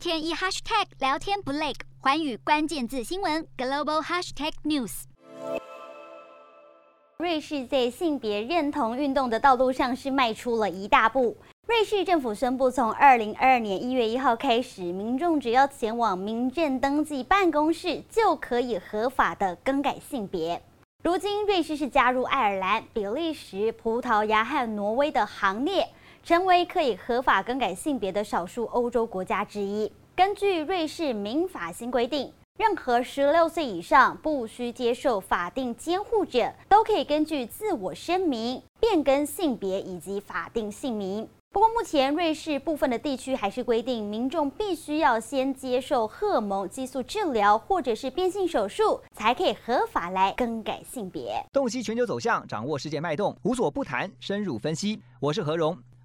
天一 hashtag 聊天不累，寰宇关键字新闻 global hashtag news。瑞士在性别认同运动的道路上是迈出了一大步。瑞士政府宣布，从二零二二年一月一号开始，民众只要前往民政登记办公室，就可以合法的更改性别。如今，瑞士是加入爱尔兰、比利时、葡萄牙和挪威的行列。成为可以合法更改性别的少数欧洲国家之一。根据瑞士民法新规定，任何十六岁以上不需接受法定监护者，都可以根据自我声明变更性别以及法定姓名。不过，目前瑞士部分的地区还是规定，民众必须要先接受荷蒙激素治疗或者是变性手术，才可以合法来更改性别。洞悉全球走向，掌握世界脉动，无所不谈，深入分析。我是何荣。